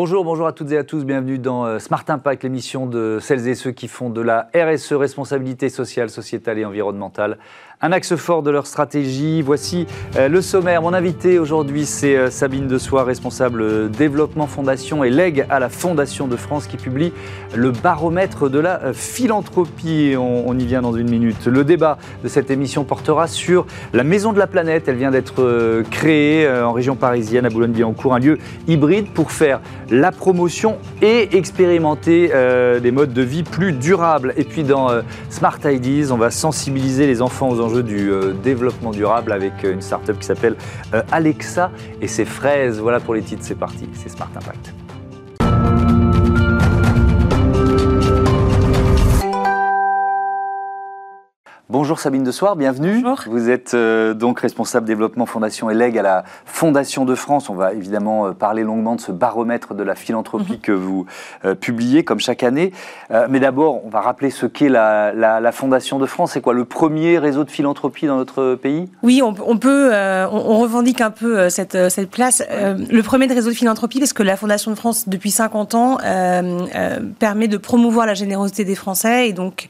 Bonjour, bonjour à toutes et à tous, bienvenue dans euh, Smart Impact, l'émission de celles et ceux qui font de la RSE, responsabilité sociale, sociétale et environnementale, un axe fort de leur stratégie. Voici euh, le sommaire. Mon invité aujourd'hui, c'est euh, Sabine Desoir, responsable développement fondation et legs à la Fondation de France qui publie le baromètre de la philanthropie. On, on y vient dans une minute. Le débat de cette émission portera sur la Maison de la Planète. Elle vient d'être créée en région parisienne, à Boulogne-Billancourt, un lieu hybride pour faire la promotion et expérimenter euh, des modes de vie plus durables. Et puis dans euh, Smart Ideas, on va sensibiliser les enfants aux enjeux du euh, développement durable avec une start-up qui s'appelle Alexa et ses fraises. Voilà pour les titres, c'est parti, c'est Smart Impact. Bonjour Sabine de Soir, bienvenue. Bonjour. Vous êtes euh, donc responsable développement Fondation et Leg à la Fondation de France. On va évidemment euh, parler longuement de ce baromètre de la philanthropie Mhm. que vous euh, publiez comme chaque année. Mais d'abord, on va rappeler ce qu'est la, la- la Fondation de France. C'est quoi le premier réseau de philanthropie dans notre pays? Oui, on, on peut, on, on revendique un peu cette, cette place. Le premier des réseaux de philanthropie, parce que la Fondation de France, depuis 50 ans, permet de promouvoir la générosité des Français et donc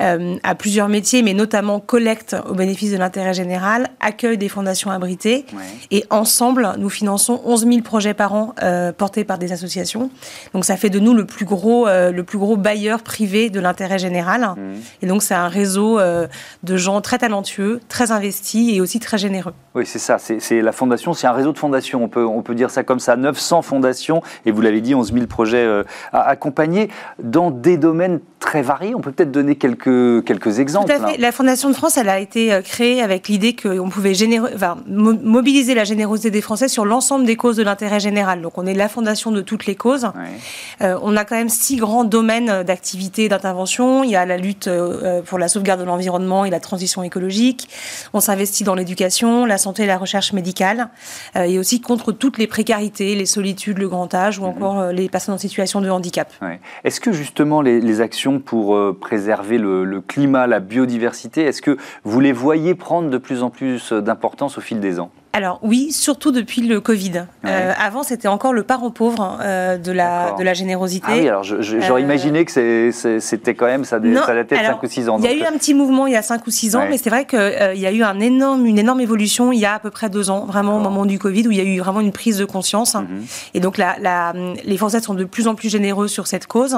à plusieurs métiers, mais notamment collecte au bénéfice de l'intérêt général, accueil des fondations abritées. Et ensemble, nous finançons 11 000 projets par an euh, portés par des associations. Donc ça fait de nous le plus gros, euh, le plus gros bailleur privé de l'intérêt général. Mmh. Et donc c'est un réseau euh, de gens très talentueux, très investis et aussi très généreux. Oui, c'est ça. C'est la fondation, c'est un réseau de fondations. On peut, on peut dire ça comme ça. 900 fondations, et vous l'avez dit, 11 000 projets à accompagner dans des domaines très variés. On peut peut-être donner quelques, quelques exemples. Tout à fait. La Fondation de France, elle a été euh, créée avec l'idée qu'on pouvait générer, enfin, mo- mobiliser la générosité des Français sur l'ensemble des causes de l'intérêt général. Donc on est la fondation de toutes les causes. Ouais. Euh, on a quand même six grands domaines d'activité et d'intervention. Il y a la lutte euh, pour la sauvegarde de l'environnement et la transition écologique. On s'investit dans l'éducation, la santé et la recherche médicale, euh, et aussi contre toutes les précarités, les solitudes, le grand âge ou encore euh, les personnes en situation de handicap. Ouais. Est-ce que justement les, les actions pour euh, préserver le, le climat, la biodiversité, est-ce que vous les voyez prendre de plus en plus d'importance au fil des ans? Alors oui, surtout depuis le Covid. Euh, avant, c'était encore le parent pauvre euh, de, la, de la générosité. Ah oui, alors j'aurais Euh, imaginé que c'était quand même ça, Non, ça datait de alors, 5 ou 6 ans. Il y a eu un petit mouvement il y a 5 ou 6 ans, Ouais. mais c'est vrai qu'il y a eu un énorme, une énorme évolution il y a à peu près 2 ans, vraiment au moment du Covid, où il y a eu vraiment une prise de conscience. Mhm. Et donc la, la- les Français sont de plus en plus généreux sur cette cause,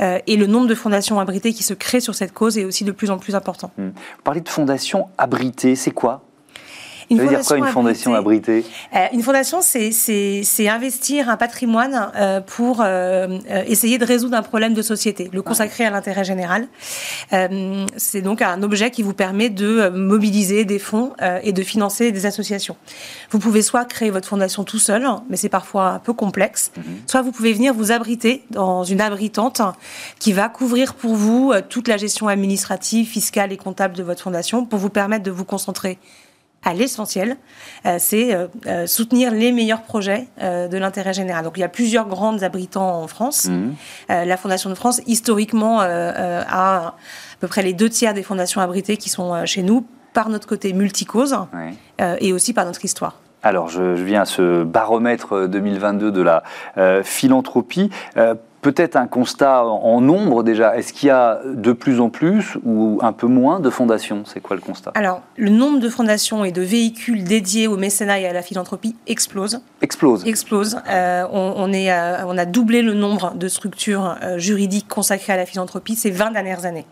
et le nombre de fondations abritées qui se créent sur cette cause est aussi de plus en plus important. Vous parlez de fondation abritée, c'est quoi? Une Ça veut dire quoi une fondation abritée Euh, une fondation, c'est- investir un patrimoine euh, pour euh, essayer de résoudre un problème de société, le consacrer à l'intérêt général. C'est donc un objet qui vous permet de mobiliser des fonds et de financer des associations. Vous pouvez soit créer votre fondation tout seul, mais c'est parfois un peu complexe, soit vous pouvez venir vous abriter dans une abritante qui va couvrir pour vous toute la gestion administrative, fiscale et comptable de votre fondation pour vous permettre de vous concentrer à l'essentiel, euh, c'est euh, euh, soutenir les meilleurs projets de l'intérêt général. Donc il y a plusieurs grandes abritants en France. Mhm. La Fondation de France, historiquement, a à peu près les deux tiers des fondations abritées qui sont chez nous, par notre côté multicause Ouais. et aussi par notre histoire. Alors, je, je viens à ce baromètre euh, 2022 de la euh, philanthropie. Euh, Peut-être un constat en nombre déjà. Est-ce qu'il y a de plus en plus ou un peu moins de fondations? C'est quoi le constat? Alors, le nombre de fondations et de véhicules dédiés au mécénat et à la philanthropie explose. Explose. explose. Euh, on, on est, euh, on a doublé le nombre de structures euh, juridiques consacrées à la philanthropie ces 20 dernières années.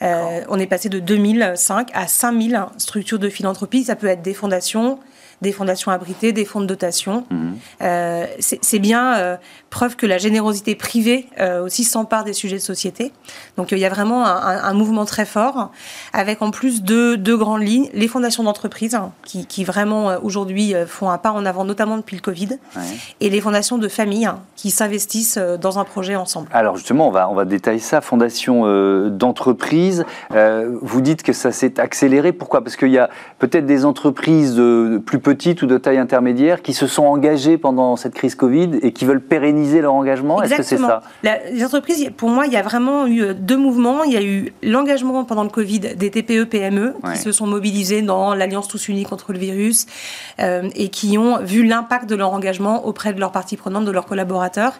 On est passé de 2005 à 5000 structures de philanthropie. Ça peut être des fondations, des fondations abritées, des fonds de dotation. Mhm. Euh, c'est c'est bien euh, preuve que la générosité privée euh, aussi s'empare des sujets de société. Donc euh, il y a vraiment un, un- un mouvement très fort, avec en plus deux, deux grandes lignes les fondations d'entreprise hein, qui, qui vraiment euh, aujourd'hui font un pas en avant, notamment depuis le Covid, Ouais. et les fondations de famille hein, qui s'investissent dans un projet ensemble. Alors justement, on va, on va détailler ça. Fondation euh, d'entreprise. Euh, vous dites que ça s'est accéléré. Pourquoi? Parce qu'il y a peut-être des entreprises de, de plus petites petite ou de taille intermédiaire qui se sont engagées pendant cette crise Covid et qui veulent pérenniser leur engagement Est-ce que c'est ça Les entreprises, pour moi, il y a vraiment eu euh, deux mouvements. Il y a eu l'engagement pendant le Covid des TPE, PME qui se sont mobilisés dans l'Alliance Tous Unis contre le virus euh, et qui ont vu l'impact de leur engagement auprès de leurs parties prenantes, de leurs collaborateurs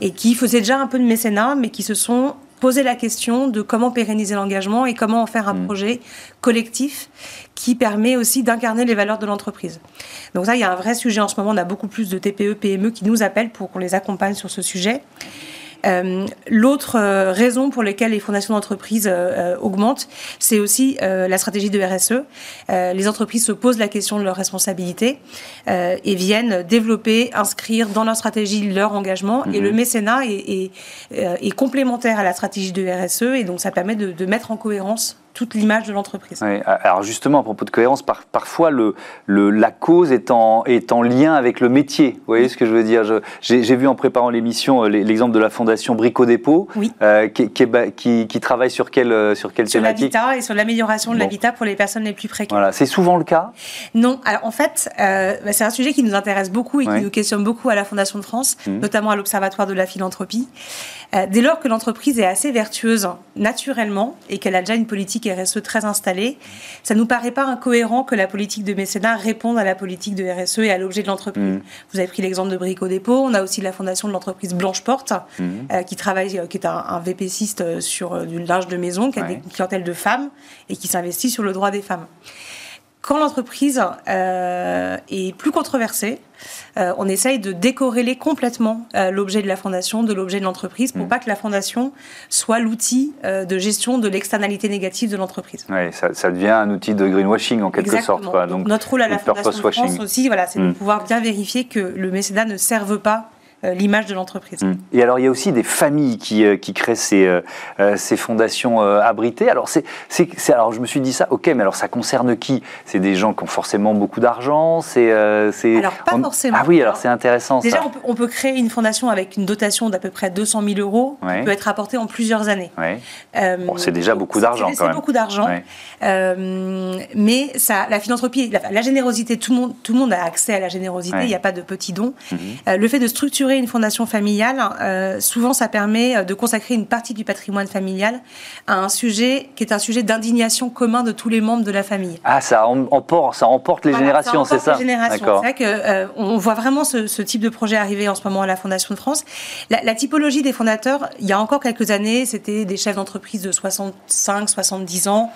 et qui faisaient déjà un peu de mécénat, mais qui se sont poser la question de comment pérenniser l'engagement et comment en faire un mm. projet collectif qui permet aussi d'incarner les valeurs de l'entreprise. Donc ça, il y a un vrai sujet en ce moment. On a beaucoup plus de TPE, PME qui nous appellent pour qu'on les accompagne sur ce sujet. Euh, l'autre euh, raison pour laquelle les fondations d'entreprise euh, augmentent, c'est aussi la stratégie de RSE. les entreprises se posent la question de leur responsabilité et viennent développer, inscrire dans leur stratégie leur engagement. Et le mhm. mécénat est, est, complémentaire à la stratégie de RSE et donc ça permet de, de mettre en cohérence toute l'image de l'entreprise. alors justement, à propos de cohérence, parfois le, la cause est en, est en lien avec le métier. Vous voyez ce que je veux dire? J'ai vu en préparant l'émission euh, l'exemple de la fondation Brico Dépôt, euh, qui, qui, qui, travaille sur quelle, euh, sur quelle sur l'habitat et sur l'amélioration de l'habitat pour les personnes les plus précaires. Voilà, c'est souvent le cas? Non, alors en fait, bah, c'est un sujet qui nous intéresse beaucoup et qui nous questionne beaucoup à la Fondation de France, mmh. notamment à l'Observatoire de la philanthropie. Dès lors que l'entreprise est assez vertueuse naturellement et qu'elle a déjà une politique RSE très installée, ça nous paraît pas incohérent que la politique de mécénat réponde à la politique de RSE et à l'objet de l'entreprise. Mm. Vous avez pris l'exemple de Brico Dépôt, on a aussi la fondation de l'entreprise Blanche Porte, mm. euh, qui travaille, euh, qui est un, un VPCiste sur euh, du linge de maison, qui a une clientèle de femmes et qui s'investit sur le droit des femmes. Quand l'entreprise est plus controversée, euh, on essaye de décorréler complètement euh, l'objet de la fondation de l'objet de l'entreprise pour mm. pas que la fondation soit l'outil euh, de gestion de l'externalité négative de l'entreprise. Oui, ça, devient un outil de greenwashing en quelque sorte. Donc, notre rôle à la Fondation de France aussi, voilà, c'est de mm. pouvoir bien vérifier que le mécénat ne serve pas euh, l'image de l'entreprise. Mmh. Et alors, il y a aussi des familles qui, euh, qui créent ces, euh, ces fondations abritées. Alors, c'est, alors, je me suis dit ça, ok, mais alors ça concerne qui? C'est des gens qui ont forcément beaucoup d'argent c'est, Alors, pas forcément. Ah oui, alors c'est intéressant. Déjà, On, peut, créer une fondation avec une dotation d'à peu près 200 000 euros qui peut être apportée en plusieurs années. c'est déjà beaucoup d'argent quand même. C'est beaucoup d'argent. mais ça, la philanthropie, la, générosité, tout le, monde, tout le monde a accès à la générosité, il n'y a pas de petits dons. Mmh. le fait de structurer une fondation familiale, euh, souvent ça permet euh, de consacrer une partie du patrimoine familial à un sujet qui est un sujet d'indignation commun de tous les membres de la famille. Ah, ça emporte, ça emporte les générations, c'est ça. C'est vrai euh, voit vraiment ce, type de projet arriver en ce moment à la Fondation de France. La, typologie des fondateurs, il y a encore quelques années, c'était des chefs d'entreprise de 65, 70 ans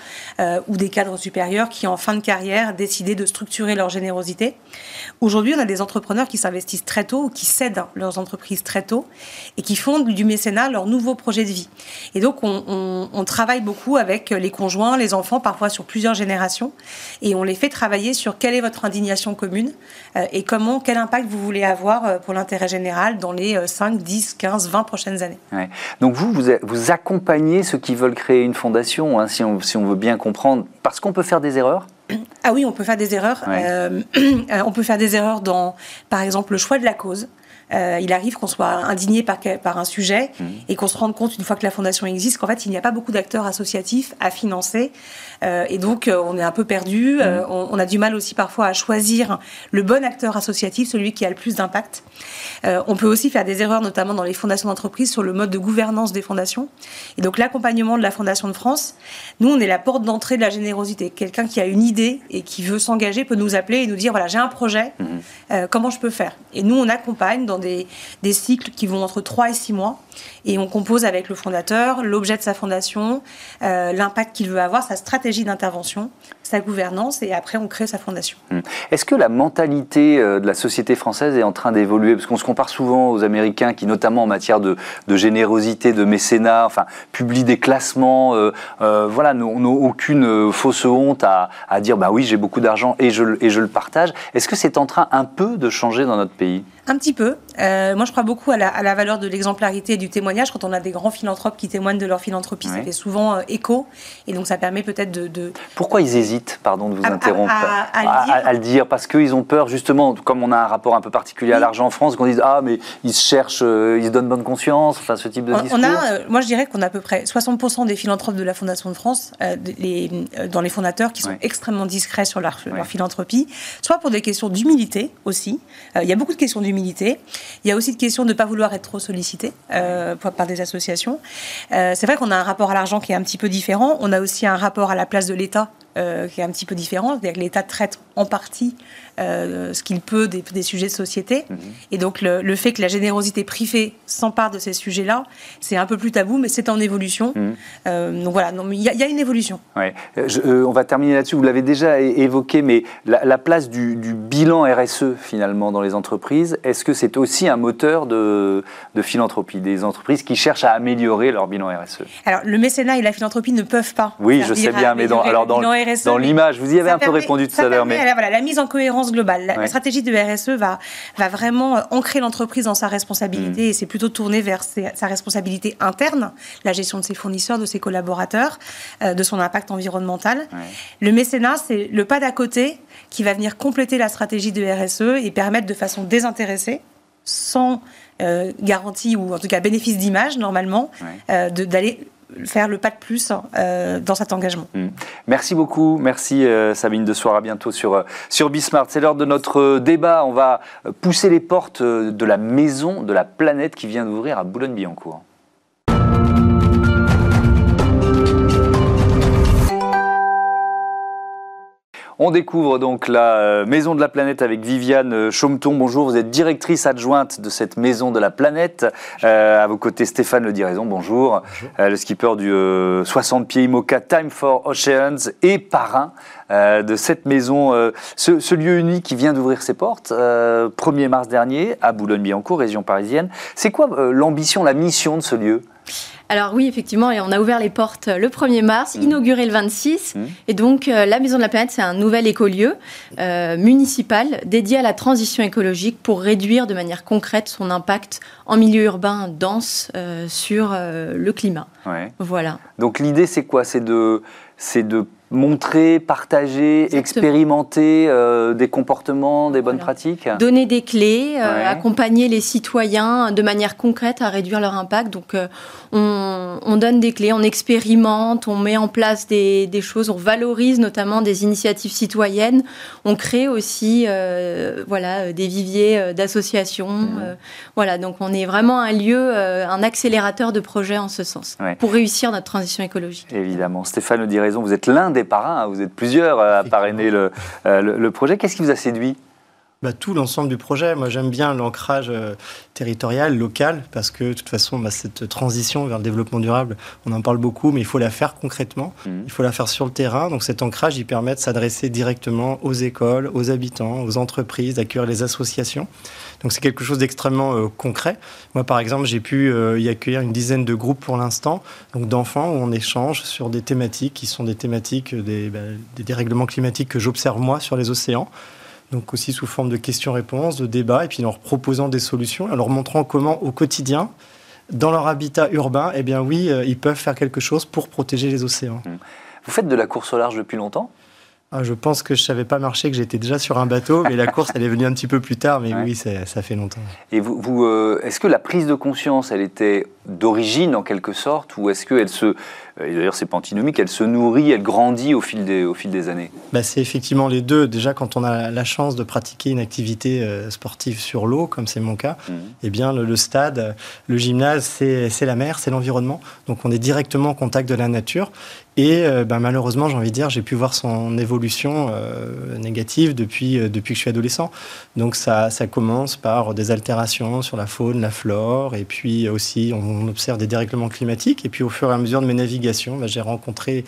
ou des cadres supérieurs qui, en fin de carrière, décidaient de structurer leur générosité. Aujourd'hui, on a des entrepreneurs qui s'investissent très tôt ou qui cèdent leurs entreprises très tôt et qui font du mécénat leur nouveau projet de vie. Et donc, on, travaille beaucoup avec les conjoints, les enfants, parfois sur plusieurs générations, et on les fait travailler sur quelle est votre indignation commune euh, et comment, quel impact vous voulez avoir euh, pour l'intérêt général dans les 5, 10, 15, 20 prochaines années. Donc, vous, vous, accompagnez ceux qui veulent créer une fondation, hein, si, on, si on veut bien comprendre, parce qu'on peut faire des erreurs? Ah oui, on peut faire des erreurs. Euh, on peut faire des erreurs dans, par exemple, le choix de la cause. Euh, il arrive qu'on soit indigné par, par un sujet mmh. et qu'on se rende compte, une fois que la fondation existe, qu'en fait, il n'y a pas beaucoup d'acteurs associatifs à financer. Euh, et donc, euh, on est un peu perdu. Mmh. On, a du mal aussi parfois à choisir le bon acteur associatif, celui qui a le plus d'impact. on peut aussi faire des erreurs, notamment dans les fondations d'entreprise, sur le mode de gouvernance des fondations. Et donc, l'accompagnement de la Fondation de France, nous, on est la porte d'entrée de la générosité. Quelqu'un qui a une idée et qui veut s'engager peut nous appeler et nous dire, voilà, j'ai un projet, mmh. comment je peux faire? Et nous, on accompagne dans des, cycles qui vont entre 3 et 6 mois. Et on compose avec le fondateur l'objet de sa fondation, euh, l'impact qu'il veut avoir, sa stratégie d'intervention, sa gouvernance, et après on crée sa fondation. Hmm. Est-ce que la mentalité euh, de la société française est en train d'évoluer? Parce qu'on se compare souvent aux Américains qui, notamment en matière de, générosité, de mécénat, enfin, publient des classements, euh, voilà, n'ont aucune fausse honte à, dire bah oui, j'ai beaucoup d'argent et je, et je le partage. Est-ce que c'est en train un peu de changer dans notre pays? Un petit peu. Euh, moi, je crois beaucoup à la, valeur de l'exemplarité et du témoignage. Quand on a des grands philanthropes qui témoignent de leur philanthropie, ça fait souvent euh, écho. Et donc, ça permet peut-être de, Pourquoi ils hésitent, pardon de vous interrompre, à, le dire Parce qu'ils ont peur, justement, comme on a un rapport un peu particulier à l'argent en France, qu'on dise Ah, mais ils se cherchent, euh, ils se donnent bonne conscience, enfin, ce type de discours. On a, moi, je dirais qu'on a à peu près 60% des philanthropes de la Fondation de France, les, dans les fondateurs, qui sont extrêmement discrets sur leur, leur philanthropie, soit pour des questions d'humilité aussi. il y a beaucoup de questions d'humilité. Il y a aussi de question de ne pas vouloir être trop sollicité euh, par des associations. Euh, c'est vrai qu'on a un rapport à l'argent qui est un petit peu différent. On a aussi un rapport à la place de l'État euh, qui est un petit peu différent. C'est-à-dire que l'État traite en partie euh, ce qu'il peut des, sujets de société. Mhm. Et donc le, fait que la générosité privée s'empare de ces sujets-là, c'est un peu plus tabou, mais c'est en évolution. Mhm. Euh, donc voilà, il y, a une évolution. Ouais. on va terminer là-dessus. Vous l'avez déjà évoqué, mais la, place du, bilan RSE finalement dans les entreprises, est-ce que c'est aussi un moteur de, de philanthropie des entreprises qui cherchent à améliorer leur bilan RSE Alors le mécénat et la philanthropie ne peuvent pas. Oui, je sais bien, mais dans, alors dans, dans l'image, vous y avez un peu répondu tout à l'heure. Mais... Voilà, la mise en cohérence globale. La, stratégie de RSE va, va vraiment euh, ancrer l'entreprise dans sa responsabilité mm. et c'est plutôt tourné vers sa responsabilité interne, la gestion de ses fournisseurs, de ses collaborateurs, euh, de son impact environnemental. Le mécénat, c'est le pas d'à côté qui va venir compléter la stratégie de RSE et permettre de façon désintéressée, sans euh, garantie ou en tout cas bénéfice d'image normalement, d'aller faire le pas de plus euh, dans cet engagement. Mm. Merci beaucoup, merci euh, Sabine de Soir, à bientôt sur, euh, sur Bismart. C'est l'heure de notre débat, on va pousser les portes de la maison de la planète qui vient d'ouvrir à Boulogne-Billancourt. On découvre donc la euh, Maison de la Planète avec Viviane euh, Chaumeton. Bonjour, vous êtes directrice adjointe de cette Maison de la Planète. Euh, à vos côtés, Stéphane Le Diraison, bonjour. le skipper du 60 pieds IMOCA Time for Oceans et parrain de cette maison, ce, lieu unique qui vient d'ouvrir ses portes, 1er mars dernier, à Boulogne-Billancourt, région parisienne. C'est quoi l'ambition, la mission de ce lieu? Alors oui, effectivement, et on a ouvert les portes le 1er mars, mmh. inauguré le 26. Mmh. Et donc, euh, la Maison de la Planète, c'est un nouvel écolieu euh, municipal dédié à la transition écologique pour réduire de manière concrète son impact en milieu urbain dense euh, sur le climat. Voilà. Donc l'idée, c'est quoi? C'est de, de montrer, partager, expérimenter euh, des comportements, des bonnes pratiques Donner des clés, euh, accompagner les citoyens de manière concrète à réduire leur impact. Donc euh, on, donne des clés, on expérimente, on met en place des, choses, on valorise notamment des initiatives citoyennes, on crée aussi voilà, des viviers d'associations. Mmh. voilà, donc on est vraiment un lieu, un accélérateur de projets en ce sens, pour réussir notre transition écologique. Évidemment. Stéphane le dit raison, vous êtes l'un des parrains, hein. vous êtes plusieurs à parrainer euh, le, le, projet. Qu'est-ce qui vous a séduit? Bah, tout l'ensemble du projet. Moi, j'aime bien l'ancrage euh, territorial, local, parce que de toute façon, bah, cette transition vers le développement durable, on en parle beaucoup, mais il faut la faire concrètement, mmh. il faut la faire sur le terrain. Donc cet ancrage, il permet de s'adresser directement aux écoles, aux habitants, aux entreprises, d'accueillir les associations. Donc c'est quelque chose d'extrêmement euh, concret. Moi, par exemple, j'ai pu y accueillir une dizaine de groupes pour l'instant, donc d'enfants où on échange sur des thématiques qui sont des thématiques des, bah, des dérèglements climatiques que j'observe moi sur les océans donc aussi sous forme de questions-réponses, de débats, et puis en leur proposant des solutions, en leur montrant comment au quotidien, dans leur habitat urbain, eh bien oui, euh, ils peuvent faire quelque chose pour protéger les océans. Mmh. Vous faites de la course au large depuis longtemps? Ah, je pense que je savais pas marcher, que j'étais déjà sur un bateau, mais la course, elle est venue un petit peu plus tard, mais oui, ça fait longtemps. Et vous, vous euh, est-ce que la prise de conscience, elle était d'origine en quelque sorte, ou est-ce qu'elle se, d'ailleurs c'est pas antinomique, elle se nourrit, elle grandit au fil des, au fil des années? Bah, C'est effectivement les deux. Déjà, quand on a la chance de pratiquer une activité euh, sportive sur l'eau, comme c'est mon cas, mhm. eh bien le, stade, le gymnase, c'est la mer, c'est l'environnement. Donc on est directement en contact de la nature. Et euh, ben, malheureusement, j'ai envie de dire, j'ai pu voir son évolution euh, négative depuis, euh, depuis que je suis adolescent. Donc ça, ça commence par des altérations sur la faune, la flore, et puis aussi on observe des dérèglements climatiques. Et puis au fur et à mesure de mes navigations, ben, j'ai rencontré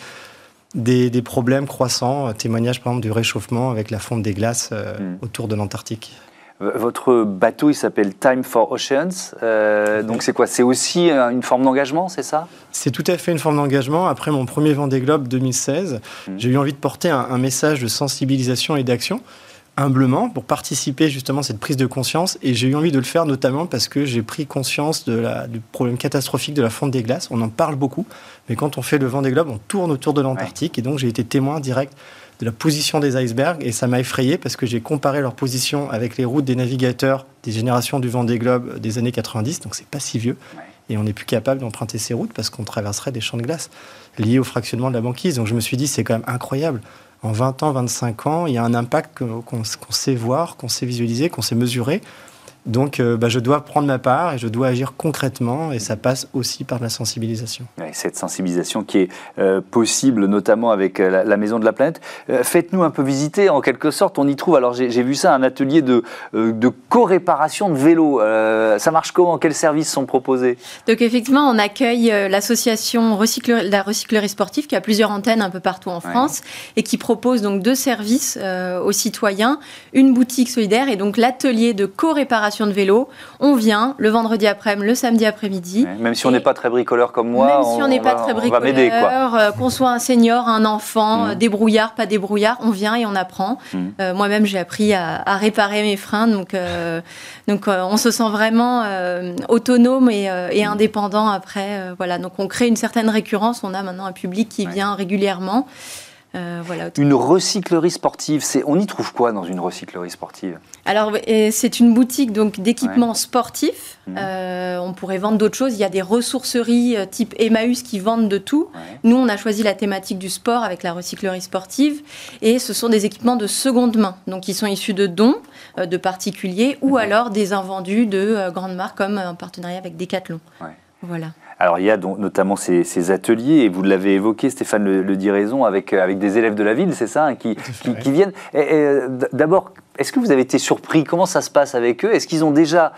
des, des, problèmes croissants, témoignages par exemple du réchauffement avec la fonte des glaces mm. autour de l'Antarctique. Votre bateau, il s'appelle Time for Oceans. Euh, donc c'est quoi? C'est aussi une forme d'engagement, c'est ça? C'est tout à fait une forme d'engagement. Après mon premier Vendée Globe 2016, mmh. j'ai eu envie de porter un, message de sensibilisation et d'action humblement pour participer justement à cette prise de conscience. Et j'ai eu envie de le faire notamment parce que j'ai pris conscience de la, du problème catastrophique de la fonte des glaces. On en parle beaucoup, mais quand on fait le vent des globes, on tourne autour de l'Antarctique. Et donc j'ai été témoin direct de la position des icebergs et ça m'a effrayé parce que j'ai comparé leur position avec les routes des navigateurs des générations du vent des globes des années 90, donc c'est pas si vieux. Et on n'est plus capable d'emprunter ces routes parce qu'on traverserait des champs de glace liés au fractionnement de la banquise. Donc je me suis dit, c'est quand même incroyable en 20 ans, 25 ans, il y a un impact qu'on sait voir, qu'on sait visualiser, qu'on sait mesurer. Donc, euh, bah, je dois prendre ma part et je dois agir concrètement, et ça passe aussi par la sensibilisation. cette sensibilisation qui est euh, possible, notamment avec euh, la, Maison de la Planète. Faites-nous un peu visiter, en quelque sorte. On y trouve, alors j'ai vu ça, un atelier de, de co-réparation de vélos. ça marche comment? Quels services sont proposés? Donc, effectivement, on accueille l'association la recyclerie sportive qui a plusieurs antennes un peu partout en France et qui propose donc deux services aux citoyens une boutique solidaire et donc l'atelier de co-réparation de vélo. On vient le vendredi après-midi, le samedi après-midi. même si on n'est pas très bricoleur comme moi, même si on n'est pas très bricoleur, euh, qu'on soit un senior, un enfant, mmh. débrouillard, pas débrouillard, on vient et on apprend. Mmh. Euh, moi-même, j'ai appris à, réparer mes freins, donc, euh, donc on se sent vraiment autonome et, et, mmh. indépendant après. voilà, donc on crée une certaine récurrence. On a maintenant un public qui vient régulièrement. Euh, une recyclerie sportive, c'est on y trouve quoi dans une recyclerie sportive? Alors c'est une boutique donc d'équipements sportifs. Mmh. Euh, on pourrait vendre d'autres choses. Il y a des ressourceries euh, type Emmaüs qui vendent de tout. Nous on a choisi la thématique du sport avec la recyclerie sportive et ce sont des équipements de seconde main, donc ils sont issus de dons de particuliers ou mmh. alors des invendus de grandes marques comme un partenariat avec Decathlon. Voilà. Alors il y a donc, notamment ces, ateliers, et vous l'avez évoqué, Stéphane le, dit raison, avec, euh, avec des élèves de la ville, c'est ça, hein, qui, qui, viennent. Et, D'abord, est-ce que vous avez été surpris? Comment ça se passe avec eux? Est-ce qu'ils ont déjà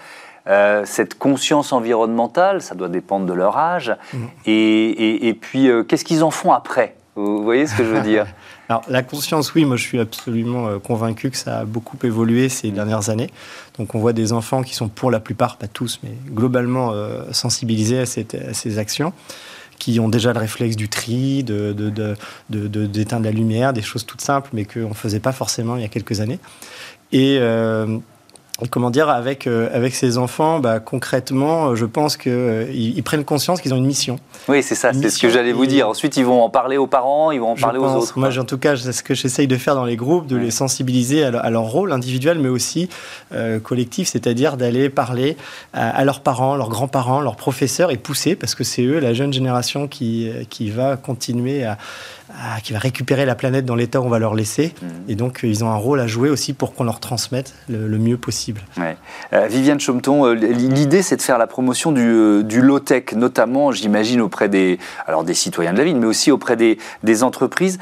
euh, cette conscience environnementale? Ça doit dépendre de leur âge. Mmh. Et, et, puis, euh, qu'est-ce qu'ils en font après? Vous voyez ce que je veux dire? Alors, la conscience, oui, moi je suis absolument euh, convaincu que ça a beaucoup évolué ces dernières années. Donc, on voit des enfants qui sont pour la plupart, pas tous, mais globalement euh, sensibilisés à, ces actions qui ont déjà le réflexe du tri, d'éteindre de, de, la lumière, des choses toutes simples, mais qu'on ne faisait pas forcément il y a quelques années. Et euh, comment dire, avec, euh, avec ces enfants, bah, concrètement, je pense qu'ils euh, ils prennent conscience qu'ils ont une mission. Oui, c'est ça, c'est ce que j'allais vous dire. Ensuite, ils vont en parler aux parents, ils vont en parler aux autres. Moi, en tout cas, c'est ce que j'essaye de faire dans les groupes, de les sensibiliser à, leur rôle individuel, mais aussi euh, collectif, c'est-à-dire d'aller parler à, leurs parents, leurs grands-parents, leurs professeurs et pousser, parce que c'est eux, la jeune génération, qui, qui va continuer à qui va récupérer la planète dans l'état où on va leur laisser. Mhm. Et donc, ils ont un rôle à jouer aussi pour qu'on leur transmette le, mieux possible. Euh, Viviane Chomton, euh, l'idée, c'est de faire la promotion du, euh, du low-tech, notamment, j'imagine, auprès des, alors des citoyens de la ville, mais aussi auprès des, des entreprises.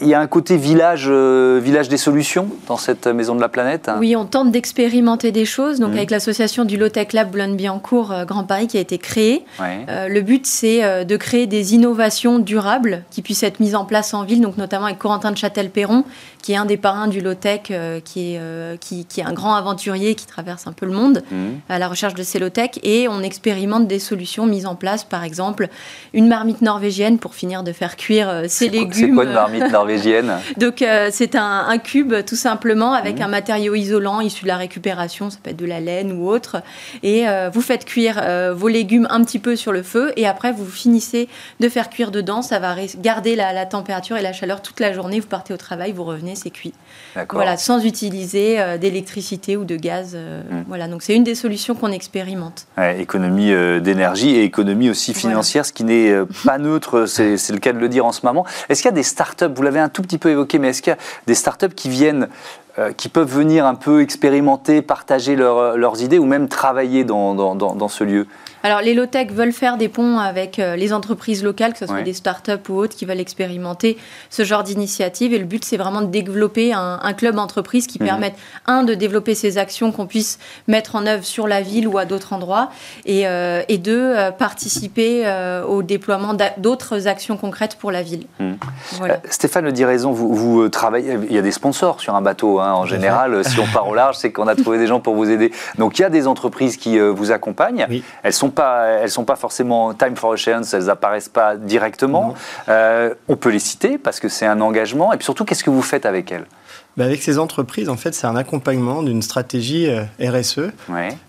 Il y a un côté village, village des solutions dans cette maison de la planète hein? Oui, on tente d'expérimenter des choses. Donc, mhm. avec l'association du low-tech lab Boulogne-Billancourt Grand Paris qui a été créée, le but, c'est de créer des innovations durables qui puissent être mises en place en ville, donc notamment avec Corentin de Châtel-Perron, qui est un des parrains du low-tech, euh, qui, est, qui, est un grand aventurier qui traverse un peu le monde mhm. à la recherche de low-tech. Et on expérimente des solutions mises en place, par exemple, une marmite norvégienne pour finir de faire cuire euh, ses légumes. C'est quoi une marmite norvégienne Donc, c'est un, cube, tout simplement, avec mhm. un matériau isolant issu de la récupération, ça peut être de la laine ou autre. Et vous faites cuire vos légumes un petit peu sur le feu, et après, vous finissez de faire cuire dedans. Ça va garder la, la température et la chaleur toute la journée. Vous partez au travail, vous revenez, c'est cuit. Voilà, sans utiliser euh, d'électricité ou de gaz. Euh, mm. Voilà, donc c'est une des solutions qu'on expérimente. économie euh, d'énergie et économie aussi financière, ce qui n'est pas neutre, c'est le cas de le dire en ce moment. Est-ce qu'il y a des startups, vous l'avez un tout petit peu évoqué, mais est-ce qu'il y a des startups qui viennent qui peuvent venir un peu expérimenter, partager leurs idées ou même travailler dans, dans, dans ce lieu? Alors, les low-tech veulent faire des ponts avec euh, les entreprises locales, que ce soit des start-up ou autres, qui veulent expérimenter ce genre d'initiative. Et le but, c'est vraiment de développer un, club entreprise qui mhm. permette, un, de développer ces actions qu'on puisse mettre en œuvre sur la ville ou à d'autres endroits, et, euh, et deux, euh, participer au déploiement d'autres actions concrètes pour la ville. Mhm. Stéphane le dit raison, vous, vous, travaillez, il y a des sponsors sur un bateau, hein, en général. si on part au large, c'est qu'on a trouvé des gens pour vous aider. Donc, il y a des entreprises qui vous accompagnent. Elles sont pas, elles sont pas forcément time for a chance, elles apparaissent pas directement. Euh, on peut les citer parce que c'est un engagement. Et puis surtout, qu'est-ce que vous faites avec elles? Bah, Avec ces entreprises, en fait, c'est un accompagnement d'une stratégie euh, RSE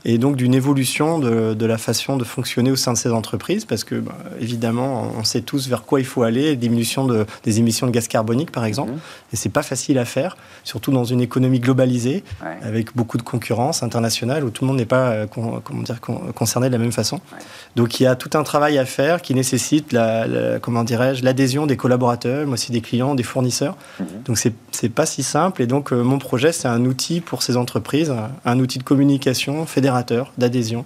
et donc d'une évolution de, de, la façon de fonctionner au sein de ces entreprises parce que, bah, évidemment, on sait tous vers quoi il faut aller, diminution de, des émissions de gaz carbonique, par exemple. Mhm. Et c'est pas facile à faire, surtout dans une économie globalisée avec beaucoup de concurrence internationale où tout le monde n'est pas euh, comment dire, concerné de la même façon. Donc il y a tout un travail à faire qui nécessite la, comment dirais-je l'adhésion des collaborateurs, mais aussi des clients, des fournisseurs. Mhm. Donc c'est pas si simple. Et donc euh, mon projet c'est un outil pour ces entreprises, un, outil de communication fédérateur, d'adhésion,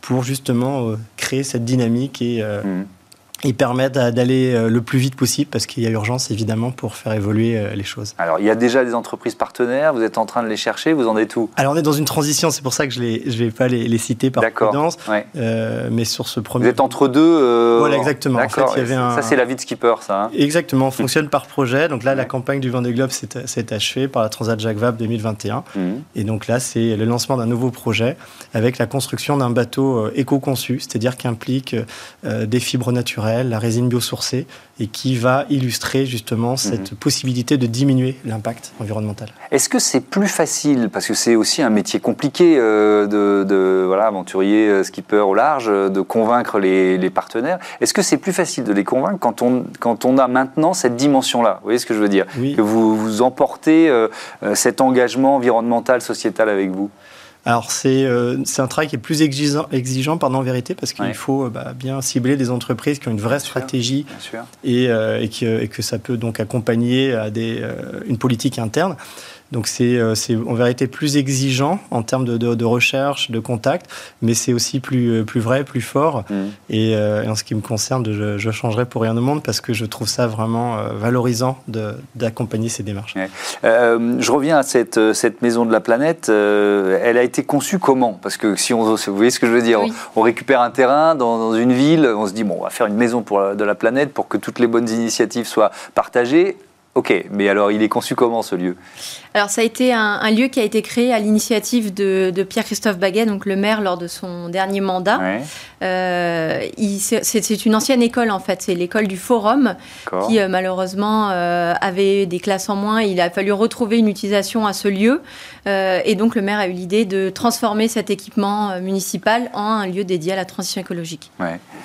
pour justement euh, créer cette dynamique et mhm ils permettent d'aller euh, le plus vite possible parce qu'il y a urgence évidemment pour faire évoluer euh, les choses. Alors il y a déjà des entreprises partenaires, vous êtes en train de les chercher, vous en êtes où? Alors on est dans une transition, c'est pour ça que je ne vais pas les, citer par prudence, euh, mais sur ce premier... Vous êtes entre deux Voilà exactement. En fait, il y avait un... Ça c'est la vie de skipper ça hein. Exactement, on fonctionne par projet. Donc là la campagne du Vendée Globe s'est achevée par la Transat Jacques Vabre 2021. Mhm. Et donc là c'est le lancement d'un nouveau projet avec la construction d'un bateau éco-conçu, c'est-à-dire qui implique des fibres naturelles la résine biosourcée, et qui va illustrer justement cette mhm. possibilité de diminuer l'impact environnemental. Est-ce que c'est plus facile, parce que c'est aussi un métier compliqué euh, de, voilà, aventurier, euh, skipper au large, euh, de convaincre les, partenaires, est-ce que c'est plus facile de les convaincre quand on, quand on a maintenant cette dimension-là? Vous voyez ce que je veux dire? Que vous, vous emportez cet engagement environnemental, sociétal avec vous? Alors euh, c'est un travail qui est plus exigeant, exigeant pardon, en vérité parce qu'il faut euh, bah, bien cibler des entreprises qui ont une vraie stratégie Et, euh, et, et, que ça peut donc accompagner à des, une politique interne. Donc euh, c'est en vérité plus exigeant en termes de, de, recherche, de contact, mais c'est aussi plus, euh, plus vrai, plus fort. Mm. Euh, et, en ce qui me concerne, je, je changerai pour rien au monde parce que je trouve ça vraiment valorisant d'accompagner ces démarches. je reviens à cette, cette maison de la planète. elle a été conçue comment? Parce que si on, vous voyez ce que je veux dire, on, récupère un terrain dans, dans, une ville, on se dit bon, on va faire une maison pour de la planète pour que toutes les bonnes initiatives soient partagées. Ok, mais alors il est conçu comment ce lieu? Alors ça a été un, lieu qui a été créé à l'initiative de, Pierre-Christophe Baguet, donc le maire lors de son dernier mandat. Euh, c'est une ancienne école en fait, c'est l'école du Forum qui euh, malheureusement euh, avait des classes en moins. Il a fallu retrouver une utilisation à ce lieu et donc le maire a eu l'idée de transformer cet équipement municipal en un lieu dédié à la transition écologique.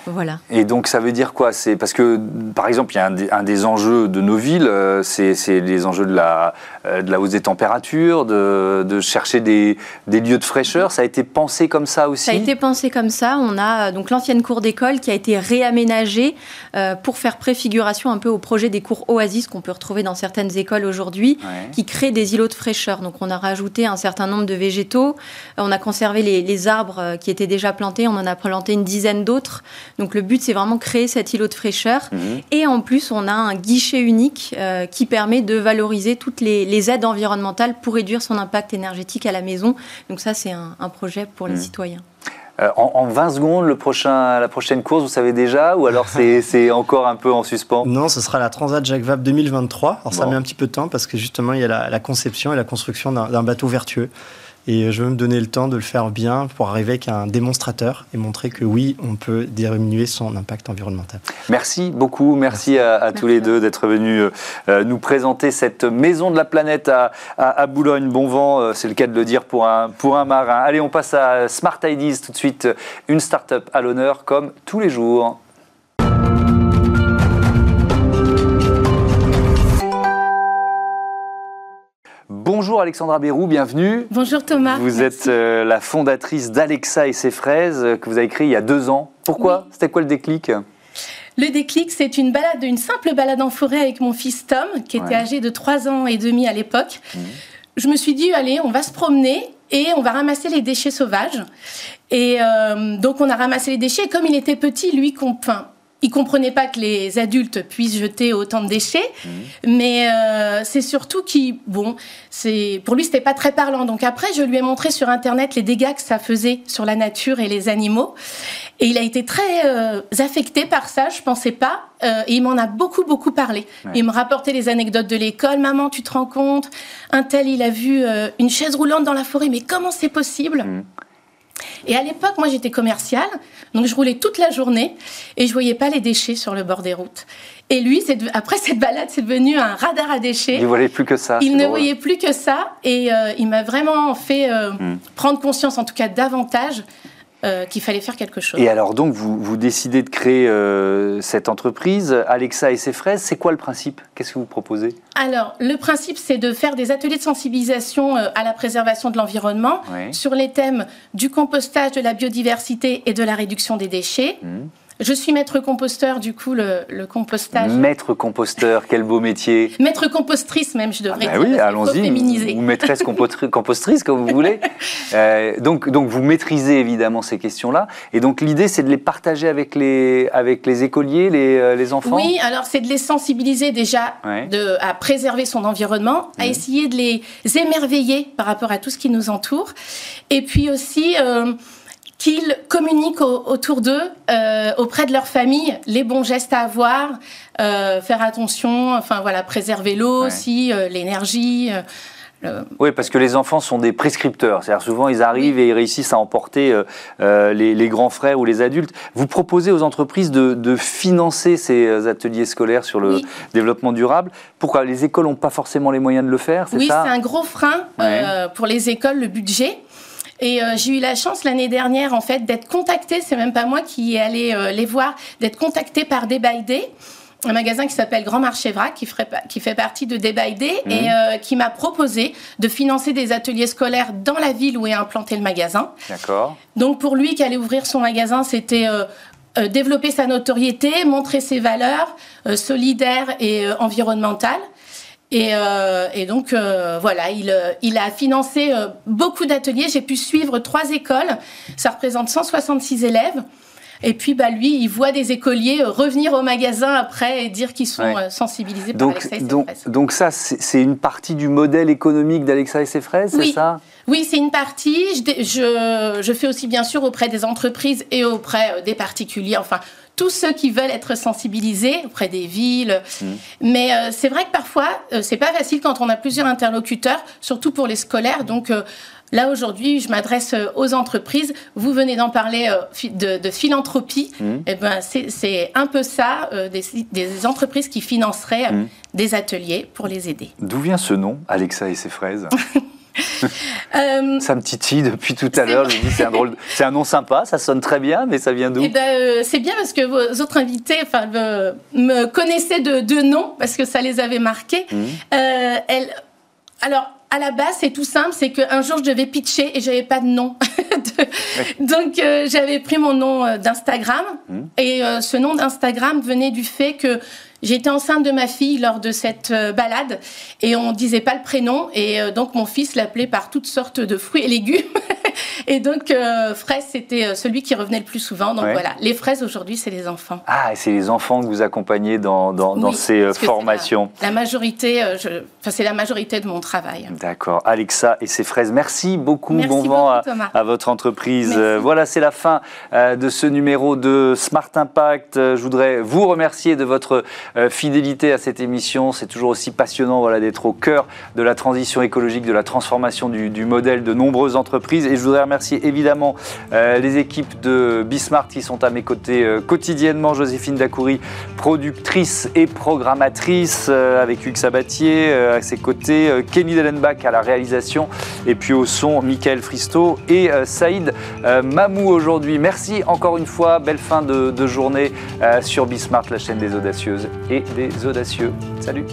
Voilà. Et donc ça veut dire quoi? C'est parce que par exemple il y a un des enjeux de nos villes c'est les enjeux de la, euh, de la hausse des températures, de, chercher des, lieux de fraîcheur. Ça a été pensé comme ça aussi Ça a été pensé comme ça. On a euh, donc l'ancienne cour d'école qui a été réaménagée euh, pour faire préfiguration un peu au projet des cours Oasis qu'on peut retrouver dans certaines écoles aujourd'hui, qui créent des îlots de fraîcheur. Donc on a rajouté un certain nombre de végétaux. On a conservé les, arbres qui étaient déjà plantés. On en a planté une dizaine d'autres. Donc le but, c'est vraiment créer cet îlot de fraîcheur. Mhm. Et en plus, on a un guichet unique qui permet de valoriser toutes les, aides environnementales pour réduire son impact énergétique à la maison. Donc ça, c'est un, projet pour les mmh. citoyens. Euh, en, 20 secondes, le prochain, la prochaine course, vous savez déjà Ou alors c'est encore un peu en suspens? Non, ce sera la Transat Jacques Vabre 2023. Alors ça met un petit peu de temps parce que justement, il y a la, la conception et la construction d'un bateau vertueux. Et je veux me donner le temps de le faire bien pour arriver avec un démonstrateur et montrer que oui, on peut diminuer son impact environnemental. Merci beaucoup. Merci, à, tous les deux d'être venus euh, nous présenter cette maison de la planète à, à, Boulogne. Bon vent, euh, c'est le cas de le dire pour un, pour un marin. Allez, on passe à Smart Ideas tout de suite. Une start-up à l'honneur comme tous les jours. Bonjour Alexandra Bérou, bienvenue. Bonjour Thomas. Vous êtes euh, la fondatrice d'Alexa et ses fraises euh, que vous avez créé il y a deux ans. Pourquoi C'était quoi le déclic? Le déclic, c'est une balade, une simple balade en forêt avec mon fils Tom, qui était âgé de trois ans et demi à l'époque. Mmh. Je me suis dit, allez, on va se promener et on va ramasser les déchets sauvages. Et euh, donc on a ramassé les déchets. comme il était petit, lui, enfin, il comprenait pas que les adultes puissent jeter autant de déchets, mmh. mais euh, c'est surtout qui, bon, c'est pour lui c'était pas très parlant. Donc après, je lui ai montré sur internet les dégâts que ça faisait sur la nature et les animaux, et il a été très euh, affecté par ça. Je pensais pas, euh, et il m'en a beaucoup beaucoup parlé. Il me rapportait les anecdotes de l'école. Maman, tu te rends compte Un tel, il a vu une chaise roulante dans la forêt, mais comment c'est possible? Mmh. Et à l'époque, moi, j'étais commerciale, donc je roulais toute la journée et je voyais pas les déchets sur le bord des routes. Et lui, après cette balade, c'est devenu un radar à déchets. Il ne voyait plus que ça. Il ne voyait plus que ça. Et euh, il m'a vraiment fait euh, hmm. prendre conscience, en tout cas davantage, euh, qu'il fallait faire quelque chose. Et alors donc, vous, vous décidez de créer cette entreprise, Alexa et ses fraises. C'est quoi le principe? Qu'est-ce que vous proposez? Alors, le principe, c'est de faire des ateliers de sensibilisation à la préservation de l'environnement sur les thèmes du compostage, de la biodiversité et de la réduction des déchets. Hmm. Je suis maître composteur, du coup, le, compostage. Maître composteur, quel beau métier. Maître compostrice, même, je devrais ah dire. Oui, allons-y. Ou maîtresse compostrice, comme vous voulez. Euh, donc, donc, vous maîtrisez évidemment ces questions-là. Et donc, l'idée, c'est de les partager avec les, avec les écoliers, les, euh, les enfants? Oui, alors, c'est de les sensibiliser déjà de, à préserver son environnement, à essayer de les émerveiller par rapport à tout ce qui nous entoure. Et puis aussi. Euh, qu'ils communiquent autour d'eux, euh, auprès de leur famille, les bons gestes à avoir, euh, faire attention, enfin voilà, préserver l'eau aussi, euh, l'énergie. Oui, parce que les enfants sont des prescripteurs. C'est-à-dire souvent ils arrivent et ils réussissent à emporter les, grands frères ou les adultes. Vous proposez aux entreprises de, financer ces ateliers scolaires sur le développement durable. Pourquoi? Les écoles n'ont pas forcément les moyens de le faire, c'est oui, ça? Oui, c'est un gros frein pour les écoles, le budget. Et euh, j'ai eu la chance l'année dernière, en fait, d'être contactée, c'est même pas moi qui ai allé euh, les voir, d'être contactée par Day by Day un magasin qui s'appelle Grand Marché Vrac, qui, qui, fait partie de Day by Day, et mhm. euh, qui m'a proposé de financer des ateliers scolaires dans la ville où est implanté le magasin. D'accord. Donc pour lui qui allait ouvrir son magasin, c'était développer sa notoriété, montrer ses valeurs solidaires et environnementales. Euh, et, donc, euh, voilà, il, euh, il, a financé beaucoup d'ateliers. J'ai pu suivre trois écoles. Ça représente 166 élèves. Et puis, bah, lui, il voit des écoliers revenir au magasin après et dire qu'ils sont sensibilisés donc, par Alexa et donc, Donc ça, c'est une partie du modèle économique d'Alexa et ses fraises, c'est ça? Oui, c'est une partie. Je, je, je, fais aussi, bien sûr, auprès des entreprises et auprès des particuliers. Enfin, tous ceux qui veulent être sensibilisés auprès des villes. Mmh. Mais euh, c'est vrai que parfois, euh, c'est pas facile quand on a plusieurs interlocuteurs, surtout pour les scolaires. Donc euh, là aujourd'hui, je m'adresse aux entreprises. Vous venez d'en parler de, philanthropie. Mmh. Eh ben c'est un peu ça, des, des, entreprises qui financeraient mmh. des ateliers pour les aider. D'où vient ce nom, Alexa et ses fraises? Euh, ça me titille depuis tout à l'heure. Je me dis c'est un drôle, c'est un nom sympa, ça sonne très bien, mais ça vient d'où? Eh ben, euh, C'est bien parce que vos autres invités, enfin, me, connaissaient de, de nom parce que ça les avait marqués. Mmh. Euh, elle, alors à la base, c'est tout simple, c'est qu'un jour je devais pitcher et j'avais pas de nom. Donc j'avais pris mon nom d'Instagram mmh. et ce nom d'Instagram venait du fait que J'étais enceinte de ma fille lors de cette euh, balade et on disait pas le prénom et euh, donc mon fils l'appelait par toutes sortes de fruits et légumes. et donc euh, fraise c'était celui qui revenait le plus souvent. Donc voilà, les fraises aujourd'hui c'est les enfants. Ah, c'est les enfants que vous accompagnez dans, dans, ces formations. La, majorité, c'est la majorité de mon travail. D'accord. Alexa et ses fraises, merci beaucoup. bon vent à, votre entreprise. voilà, c'est la fin de ce numéro de Smart Impact. Je voudrais vous remercier de votre euh, fidélité à cette émission. C'est toujours aussi passionnant d'être au cœur de la transition écologique, de la transformation du, modèle de nombreuses entreprises. Et je voudrais remercier évidemment euh, les équipes de Bismart qui sont à mes côtés euh, quotidiennement. Joséphine Dacoury, productrice et programmatrice, avec Hugues Sabatier à ses côtés, Kenny Dellenbach à la réalisation, et puis au son, Michael Fristo et Saïd Mamou aujourd'hui. Merci encore une fois. Belle fin de, de journée sur Bismart, la chaîne des audacieuses et des audacieux. Salut